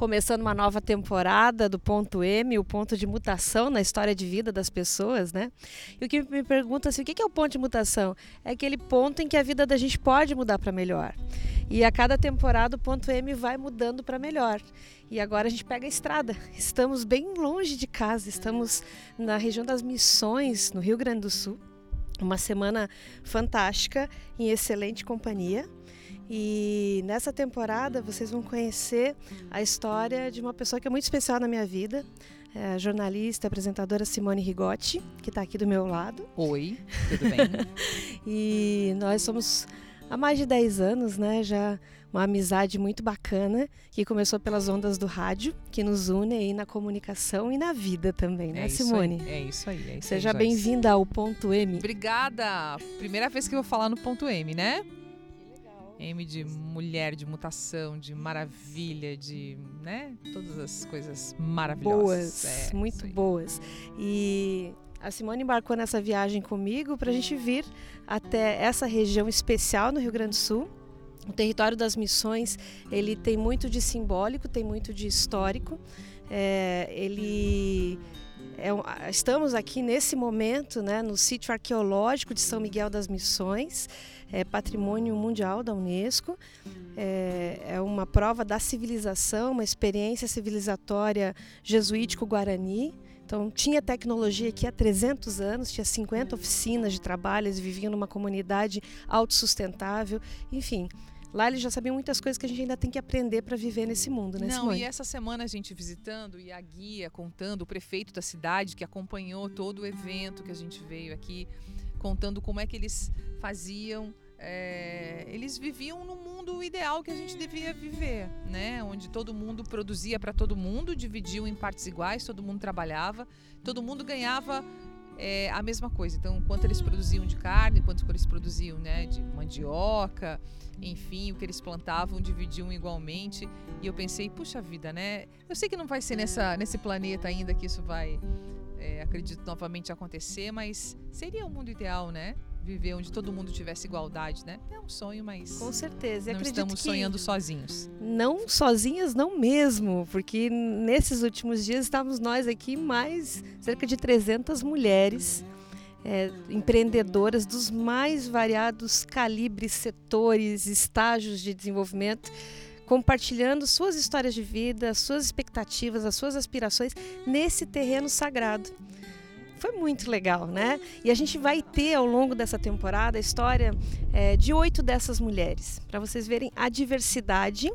começando uma nova temporada do ponto M, o ponto de mutação na história de vida das pessoas, né? E o que me pergunta assim, o que é o ponto de mutação? É aquele ponto em que a vida da gente pode mudar para melhor. E a cada temporada o ponto M vai mudando para melhor. E agora a gente pega a estrada. Estamos bem longe de casa, estamos na região das Missões, no Rio Grande do Sul. Uma semana fantástica, em excelente companhia. E nessa temporada vocês vão conhecer a história de uma pessoa que é muito especial na minha vida, é a jornalista, apresentadora Simone Rigotti, que está aqui do meu lado. Oi, tudo bem? e nós somos há mais de 10 anos, né? Já uma amizade muito bacana que começou pelas ondas do rádio, que nos une aí na comunicação e na vida também, né, é Simone? Aí, é isso aí. É isso Seja bem-vinda ao ponto M. Obrigada. Primeira vez que eu vou falar no ponto M, né? M de mulher, de mutação, de maravilha, de, né? Todas as coisas maravilhosas. Boas, é, muito boas. E a Simone embarcou nessa viagem comigo para a gente vir até essa região especial no Rio Grande do Sul. O território das missões, ele tem muito de simbólico, tem muito de histórico. É, ele é, estamos aqui nesse momento né, no sítio arqueológico de São Miguel das Missões é patrimônio mundial da Unesco, é, é uma prova da civilização, uma experiência civilizatória jesuítico-guarani. Então, tinha tecnologia aqui há 300 anos, tinha 50 oficinas de trabalho, eles viviam numa comunidade autossustentável, enfim. Lá eles já sabiam muitas coisas que a gente ainda tem que aprender para viver nesse mundo, né, Não, Simone? e essa semana a gente visitando e a guia contando, o prefeito da cidade que acompanhou todo o evento que a gente veio aqui, contando como é que eles faziam. É, eles viviam no mundo ideal que a gente devia viver, né? Onde todo mundo produzia para todo mundo, dividiam em partes iguais, todo mundo trabalhava, todo mundo ganhava é, a mesma coisa. Então, quanto eles produziam de carne, quanto eles produziam né, de mandioca, enfim, o que eles plantavam, dividiam igualmente. E eu pensei, puxa vida, né? Eu sei que não vai ser nessa, nesse planeta ainda que isso vai é, acredito novamente acontecer, mas seria o mundo ideal, né? Viver onde todo mundo tivesse igualdade, né? É um sonho, mas. Com certeza. não estamos sonhando sozinhos. Não sozinhas, não mesmo, porque nesses últimos dias estávamos nós aqui, mais cerca de 300 mulheres. É, empreendedoras dos mais variados calibres, setores, estágios de desenvolvimento, compartilhando suas histórias de vida, suas expectativas, as suas aspirações nesse terreno sagrado. Foi muito legal, né? E a gente vai ter ao longo dessa temporada a história é, de oito dessas mulheres, para vocês verem a diversidade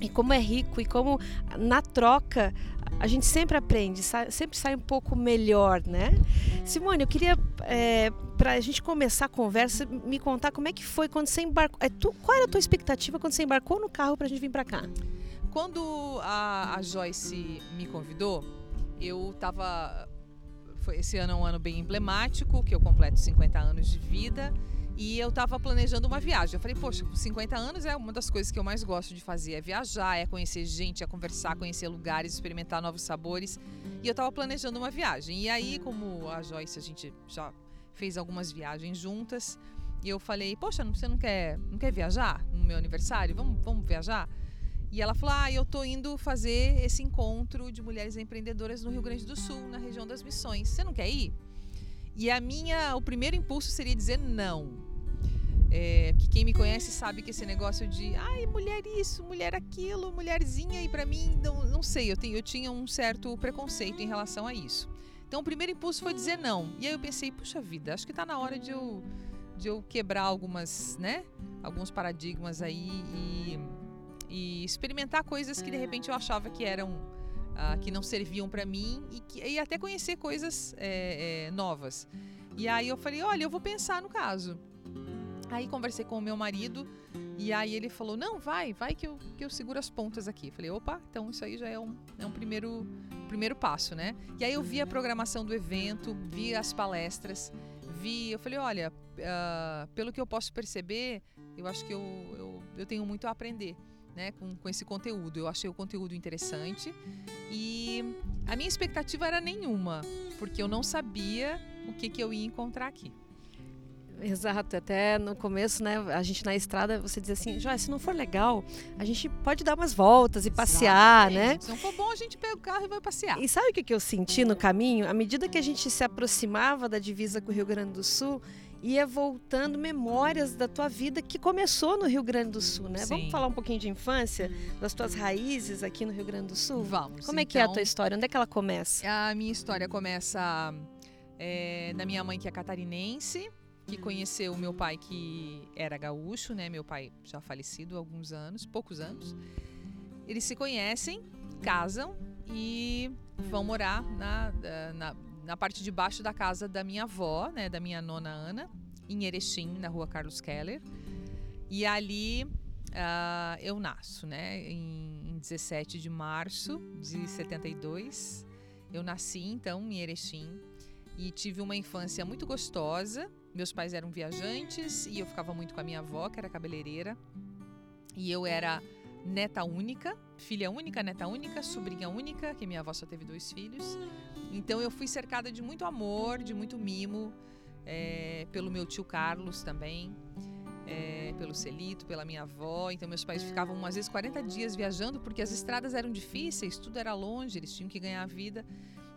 e como é rico e como na troca a gente sempre aprende, sempre sai um pouco melhor, né? Simone, eu queria, é, para a gente começar a conversa, me contar como é que foi quando você embarcou. É, tu, qual era a tua expectativa quando você embarcou no carro para a gente vir para cá? Quando a, a Joyce me convidou, eu estava. Esse ano é um ano bem emblemático, que eu completo 50 anos de vida. E eu estava planejando uma viagem. Eu falei, poxa, com 50 anos é uma das coisas que eu mais gosto de fazer, é viajar, é conhecer gente, é conversar, conhecer lugares, experimentar novos sabores. E eu estava planejando uma viagem. E aí, como a Joyce, a gente já fez algumas viagens juntas, e eu falei, poxa, você não quer, não quer viajar no meu aniversário? Vamos, vamos viajar? E ela falou: Ah, eu tô indo fazer esse encontro de mulheres empreendedoras no Rio Grande do Sul, na região das Missões. Você não quer ir? E a minha, o primeiro impulso seria dizer não. É, que quem me conhece sabe que esse negócio de ai, mulher isso, mulher aquilo, mulherzinha, e para mim, não, não sei, eu, tenho, eu tinha um certo preconceito em relação a isso. Então o primeiro impulso foi dizer não. E aí eu pensei, puxa vida, acho que está na hora de eu, de eu quebrar algumas, né? Alguns paradigmas aí e, e experimentar coisas que de repente eu achava que eram. Uh, que não serviam para mim e, que, e até conhecer coisas é, é, novas. E aí eu falei, olha, eu vou pensar no caso. Aí conversei com o meu marido e aí ele falou: Não, vai, vai que eu, que eu seguro as pontas aqui. Falei: opa, então isso aí já é um, é um primeiro, primeiro passo, né? E aí eu vi a programação do evento, vi as palestras, vi, eu falei, olha, uh, pelo que eu posso perceber, eu acho que eu, eu, eu tenho muito a aprender. Né, com, com esse conteúdo. Eu achei o conteúdo interessante e a minha expectativa era nenhuma, porque eu não sabia o que, que eu ia encontrar aqui. Exato, até no começo, né, a gente na estrada, você diz assim, Joia, se não for legal, a gente pode dar umas voltas e passear, né? Se não for bom, a gente pega o carro e vai passear. E sabe o que eu senti no caminho? À medida que a gente se aproximava da divisa com o Rio Grande do Sul, ia voltando memórias da tua vida que começou no Rio Grande do Sul, né? Sim. Vamos falar um pouquinho de infância, das tuas raízes aqui no Rio Grande do Sul? Vamos. Como é que é a tua história? Onde é que ela começa? A minha história começa é, na minha mãe, que é catarinense, que conheceu meu pai que era gaúcho, né? Meu pai já falecido há alguns anos, poucos anos. Eles se conhecem, casam e vão morar na, na, na parte de baixo da casa da minha avó, né? Da minha nona Ana, em Erechim, na rua Carlos Keller. E ali uh, eu nasço, né? Em, em 17 de março de 72. Eu nasci então em Erechim e tive uma infância muito gostosa. Meus pais eram viajantes e eu ficava muito com a minha avó, que era cabeleireira. E eu era neta única, filha única, neta única, sobrinha única, que minha avó só teve dois filhos. Então eu fui cercada de muito amor, de muito mimo, é, pelo meu tio Carlos também, é, pelo Celito, pela minha avó. Então meus pais ficavam às vezes 40 dias viajando porque as estradas eram difíceis, tudo era longe, eles tinham que ganhar a vida.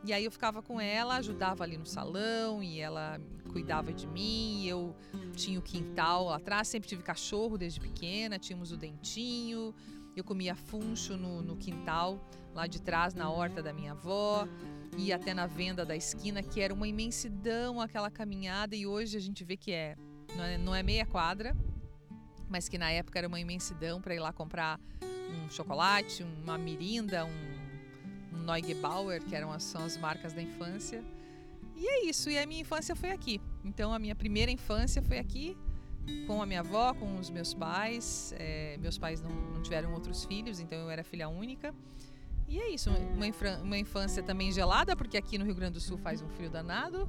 E aí eu ficava com ela, ajudava ali no salão e ela cuidava de mim. eu tinha o quintal lá atrás, sempre tive cachorro desde pequena, tínhamos o dentinho. Eu comia funcho no, no quintal, lá de trás, na horta da minha avó. Ia até na venda da esquina, que era uma imensidão aquela caminhada. E hoje a gente vê que é, não é, não é meia quadra, mas que na época era uma imensidão para ir lá comprar um chocolate, uma mirinda, um Neugebauer, que eram as, são as marcas da infância. E é isso, e a minha infância foi aqui. Então a minha primeira infância foi aqui, com a minha avó, com os meus pais. É, meus pais não, não, tiveram outros filhos, então eu era filha única. E é isso, uma, uma infância também gelada, porque aqui no Rio Grande do Sul faz um frio danado,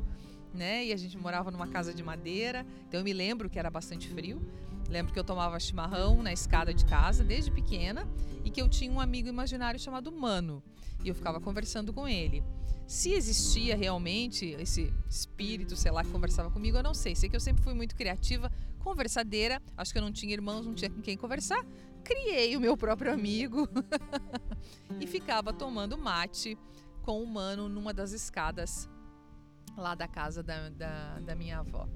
né? E a gente morava numa casa de madeira, então eu me lembro que era bastante frio. Lembro que eu tomava chimarrão na escada de casa desde pequena e que eu tinha um amigo imaginário chamado Mano e eu ficava conversando com ele. Se existia realmente esse espírito, sei lá, que conversava comigo, eu não sei. Sei que eu sempre fui muito criativa, conversadeira. Acho que eu não tinha irmãos, não tinha com quem conversar. Criei o meu próprio amigo e ficava tomando mate com o mano numa das escadas lá da casa da, da, da minha avó.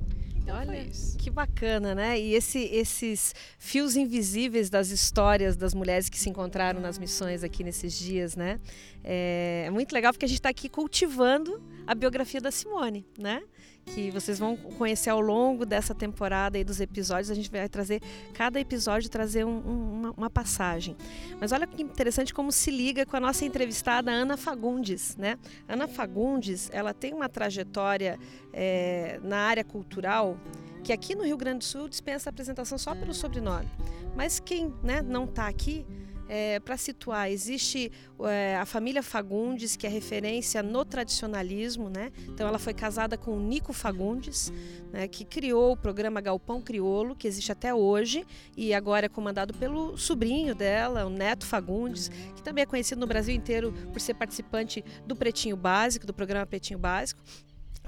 Então Olha, que bacana, né? E esse, esses fios invisíveis das histórias das mulheres que se encontraram nas missões aqui nesses dias, né? É, é muito legal porque a gente está aqui cultivando a biografia da Simone, né? Que vocês vão conhecer ao longo dessa temporada e dos episódios. A gente vai trazer, cada episódio, trazer um, um, uma, uma, passagem. Mas olha que interessante como se liga com a nossa entrevistada Ana Fagundes. Né? Ana Fagundes, ela tem uma trajetória é, na área cultural que aqui no Rio Grande do Sul dispensa a apresentação só pelo sobrenome. Mas quem né, não está aqui é, para situar, existe é, a família Fagundes, que é referência no tradicionalismo, né? Então ela foi casada com o Nico Fagundes, né, que criou o programa Galpão Criolo, que existe até hoje e agora é comandado pelo sobrinho dela, o Neto Fagundes, que também é conhecido no Brasil inteiro por ser participante do Pretinho Básico, do programa Pretinho Básico.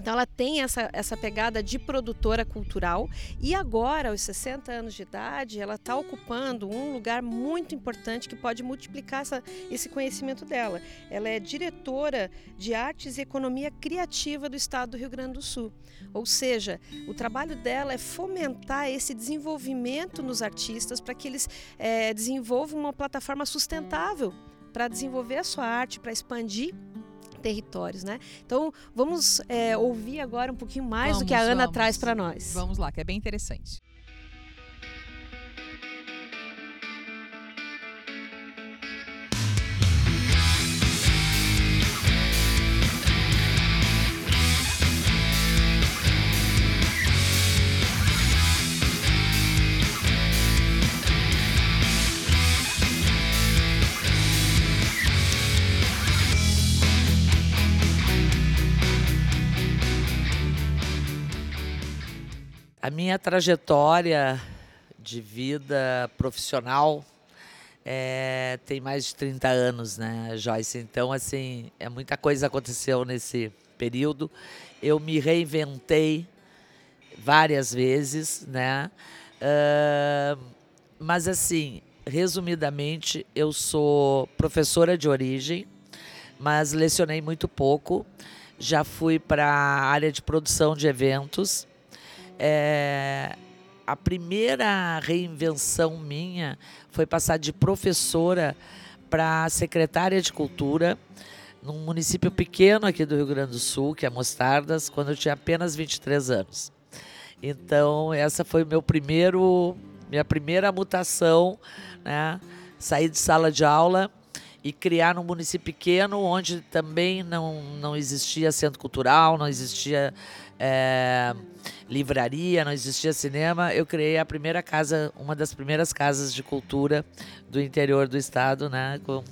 Então ela tem essa, essa pegada de produtora cultural e agora, aos 60 anos de idade, ela está ocupando um lugar muito importante que pode multiplicar essa, esse conhecimento dela. Ela é diretora de artes e economia criativa do estado do Rio Grande do Sul. Ou seja, o trabalho dela é fomentar esse desenvolvimento nos artistas para que eles é, desenvolvam uma plataforma sustentável para desenvolver a sua arte, para expandir territórios, né? Então vamos é, ouvir agora um pouquinho mais vamos, do que a Ana vamos. traz para nós. Vamos lá, que é bem interessante. Minha trajetória de vida profissional é, tem mais de 30 anos, né, Joyce? Então, assim, é muita coisa aconteceu nesse período. Eu me reinventei várias vezes, né? Uh, mas, assim, resumidamente, eu sou professora de origem, mas lecionei muito pouco. Já fui para a área de produção de eventos. É, a primeira reinvenção minha foi passar de professora para secretária de cultura num município pequeno aqui do Rio Grande do Sul, que é Mostardas, quando eu tinha apenas 23 anos. Então, essa foi meu primeiro, minha primeira mutação, né? Sair de sala de aula e criar num município pequeno, onde também não, não existia centro cultural, não existia é, livraria, não existia cinema. Eu criei a primeira casa, uma das primeiras casas de cultura do interior do estado, né, com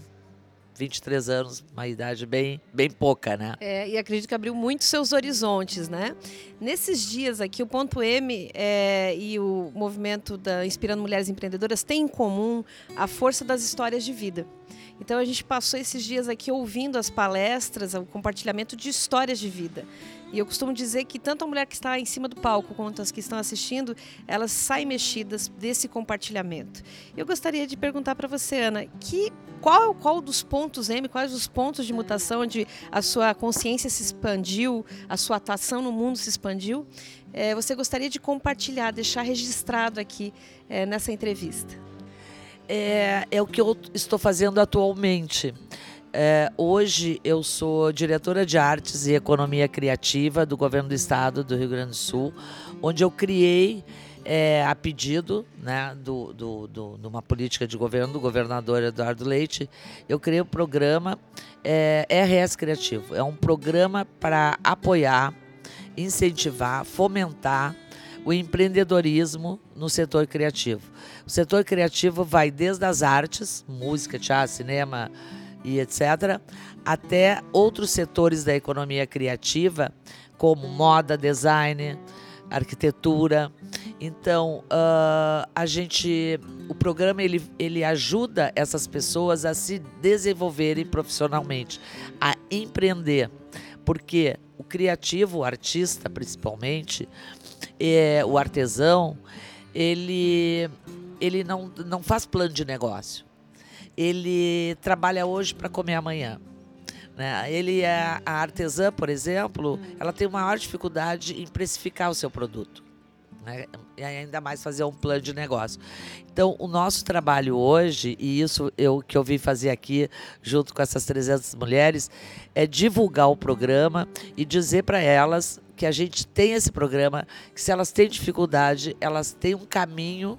23 anos, uma idade bem, bem pouca, né? É, e acredito que abriu muito seus horizontes, né? Nesses dias aqui, o Ponto M é, e o movimento da Inspirando Mulheres Empreendedoras têm em comum a força das histórias de vida. Então a gente passou esses dias aqui ouvindo as palestras, o compartilhamento de histórias de vida. E eu costumo dizer que tanto a mulher que está em cima do palco quanto as que estão assistindo, elas saem mexidas desse compartilhamento. Eu gostaria de perguntar para você, Ana, que qual qual dos pontos M, quais os pontos de mutação onde a sua consciência se expandiu, a sua atuação no mundo se expandiu? É, você gostaria de compartilhar, deixar registrado aqui é, nessa entrevista? É, é o que eu estou fazendo atualmente. É, hoje eu sou diretora de artes e economia criativa do governo do estado do Rio Grande do Sul, onde eu criei é, a pedido né, do, do, do, de uma política de governo do governador Eduardo Leite, eu criei o programa é, RS Criativo. É um programa para apoiar, incentivar, fomentar o empreendedorismo no setor criativo. O setor criativo vai desde as artes, música, teatro, cinema, e etc., até outros setores da economia criativa, como moda, design, arquitetura. Então, uh, a gente, o programa ele, ele ajuda essas pessoas a se desenvolverem profissionalmente, a empreender, porque o criativo, o artista principalmente, é, o artesão, ele, ele não, não faz plano de negócio ele trabalha hoje para comer amanhã. Né? Ele é a artesã, por exemplo, ela tem maior dificuldade em precificar o seu produto. Né? E ainda mais fazer um plano de negócio. Então, o nosso trabalho hoje, e isso eu que eu vim fazer aqui junto com essas 300 mulheres, é divulgar o programa e dizer para elas que a gente tem esse programa, que se elas têm dificuldade, elas têm um caminho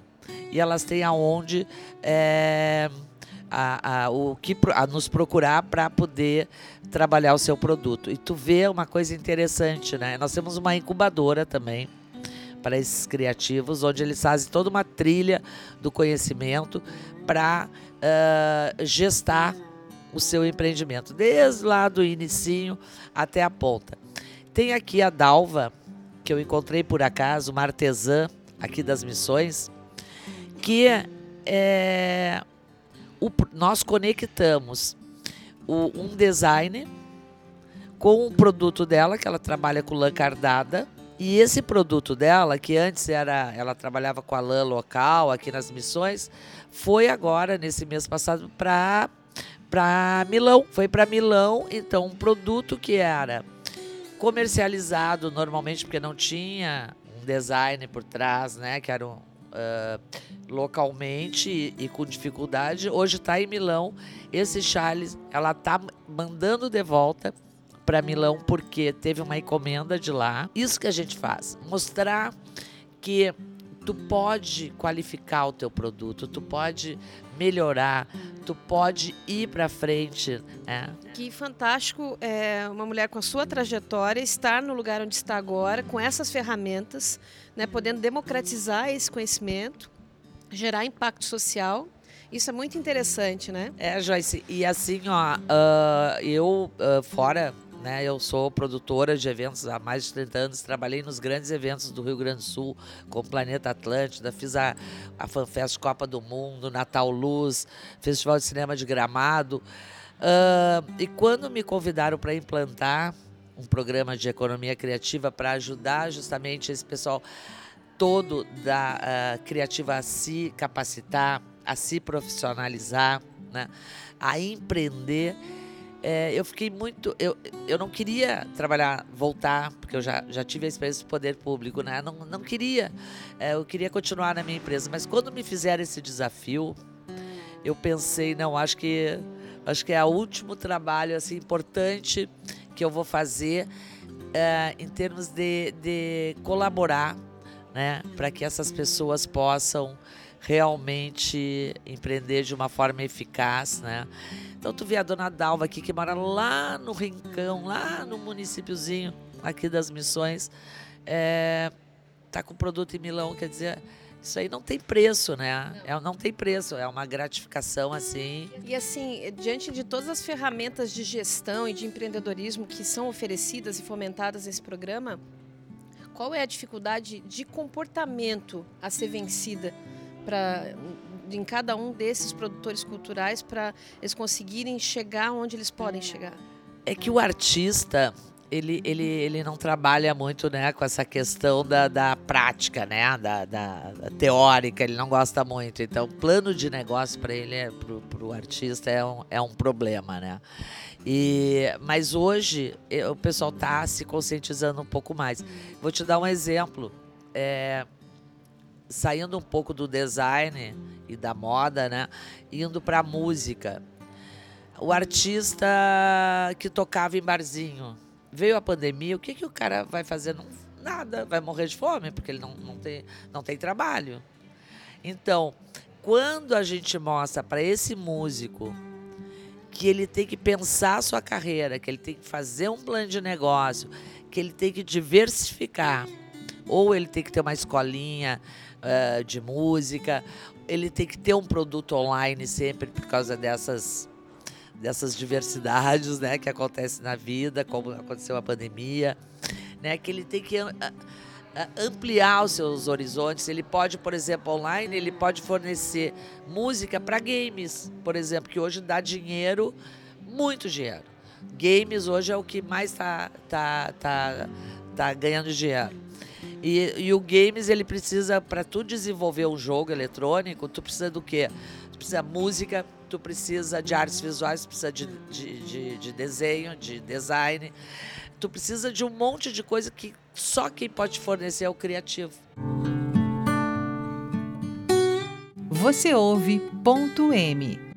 e elas têm aonde é, a, a, o que, a nos procurar para poder trabalhar o seu produto. E tu vê uma coisa interessante, né? Nós temos uma incubadora também para esses criativos, onde eles fazem toda uma trilha do conhecimento para uh, gestar o seu empreendimento, desde lá do inicinho até a ponta. Tem aqui a Dalva, que eu encontrei por acaso, uma artesã aqui das missões, que é o, nós conectamos o, um design com o produto dela, que ela trabalha com lã cardada. E esse produto dela, que antes era, ela trabalhava com a lã local aqui nas missões, foi agora, nesse mês passado, para para Milão. Foi para Milão, então um produto que era comercializado normalmente porque não tinha um design por trás, né, que era um, uh, localmente e, e, com dificuldade. Hoje está em Milão. Esse Charles, ela está mandando de volta para Milão porque teve uma encomenda de lá. Isso que a gente faz, mostrar que tu pode qualificar o teu produto, tu pode melhorar, tu pode ir para frente. Né? Que fantástico é uma mulher com a sua trajetória estar no lugar onde está agora, com essas ferramentas, né, podendo democratizar esse conhecimento, gerar impacto social. Isso é muito interessante, né? É, Joyce. E assim, ó, uh, eu, uh, fora né? Eu sou produtora de eventos há mais de 30 anos, trabalhei nos grandes eventos do Rio Grande do Sul, como Planeta Atlântida, fiz a, a FanFest Copa do Mundo, Natal Luz, Festival de Cinema de Gramado. Uh, e quando me convidaram para implantar um programa de economia criativa para ajudar justamente esse pessoal todo da uh, criativa a se capacitar, a se profissionalizar, né? a empreender, é, eu fiquei muito. Eu, eu não queria trabalhar, voltar, porque eu já, já tive a experiência do poder público, né? Não, não queria. É, eu queria continuar na minha empresa. Mas quando me fizeram esse desafio, eu pensei, não, acho que acho que é o último trabalho assim, importante que eu vou fazer é, em termos de, de colaborar né, para que essas pessoas possam realmente empreender de uma forma eficaz, né? Então tu vê a dona Dalva aqui que mora lá no Rincão, lá no municípiozinho aqui das Missões, é, tá com produto em Milão, quer dizer, isso aí não tem preço, né? Não. É, não tem preço, é uma gratificação assim. E assim, diante de todas as ferramentas de gestão e de empreendedorismo que são oferecidas e fomentadas nesse programa, qual é a dificuldade de comportamento a ser vencida para em cada um desses produtores culturais para eles conseguirem chegar onde eles podem chegar? É que o artista ele, ele, ele não trabalha muito né, com essa questão da, da prática, né, da, da, da teórica, ele não gosta muito. Então, plano de negócio para ele, é, para o artista, é um, é um problema. Né? E, mas hoje o pessoal está se conscientizando um pouco mais. Vou te dar um exemplo. É, saindo um pouco do design e da moda, né? Indo para música. O artista que tocava em barzinho. Veio a pandemia, o que, que o cara vai fazer? Não, nada, vai morrer de fome, porque ele não, não, tem, não tem trabalho. Então, quando a gente mostra para esse músico que ele tem que pensar a sua carreira, que ele tem que fazer um plano de negócio, que ele tem que diversificar, ou ele tem que ter uma escolinha uh, de música, ele tem que ter um produto online sempre por causa dessas dessas diversidades, né, que acontecem na vida, como aconteceu a pandemia, né, que ele tem que uh, ampliar os seus horizontes. Ele pode, por exemplo, online, ele pode fornecer música para games, por exemplo, que hoje dá dinheiro, muito dinheiro. Games hoje é o que mais está tá, tá, tá ganhando dinheiro. E, e o games, ele precisa, para tu desenvolver um jogo eletrônico, tu precisa do quê? Tu precisa de música, tu precisa de artes visuais, tu precisa de, de, de, de desenho, de design. Tu precisa de um monte de coisa que só quem pode fornecer é o criativo. Você ouve ponto M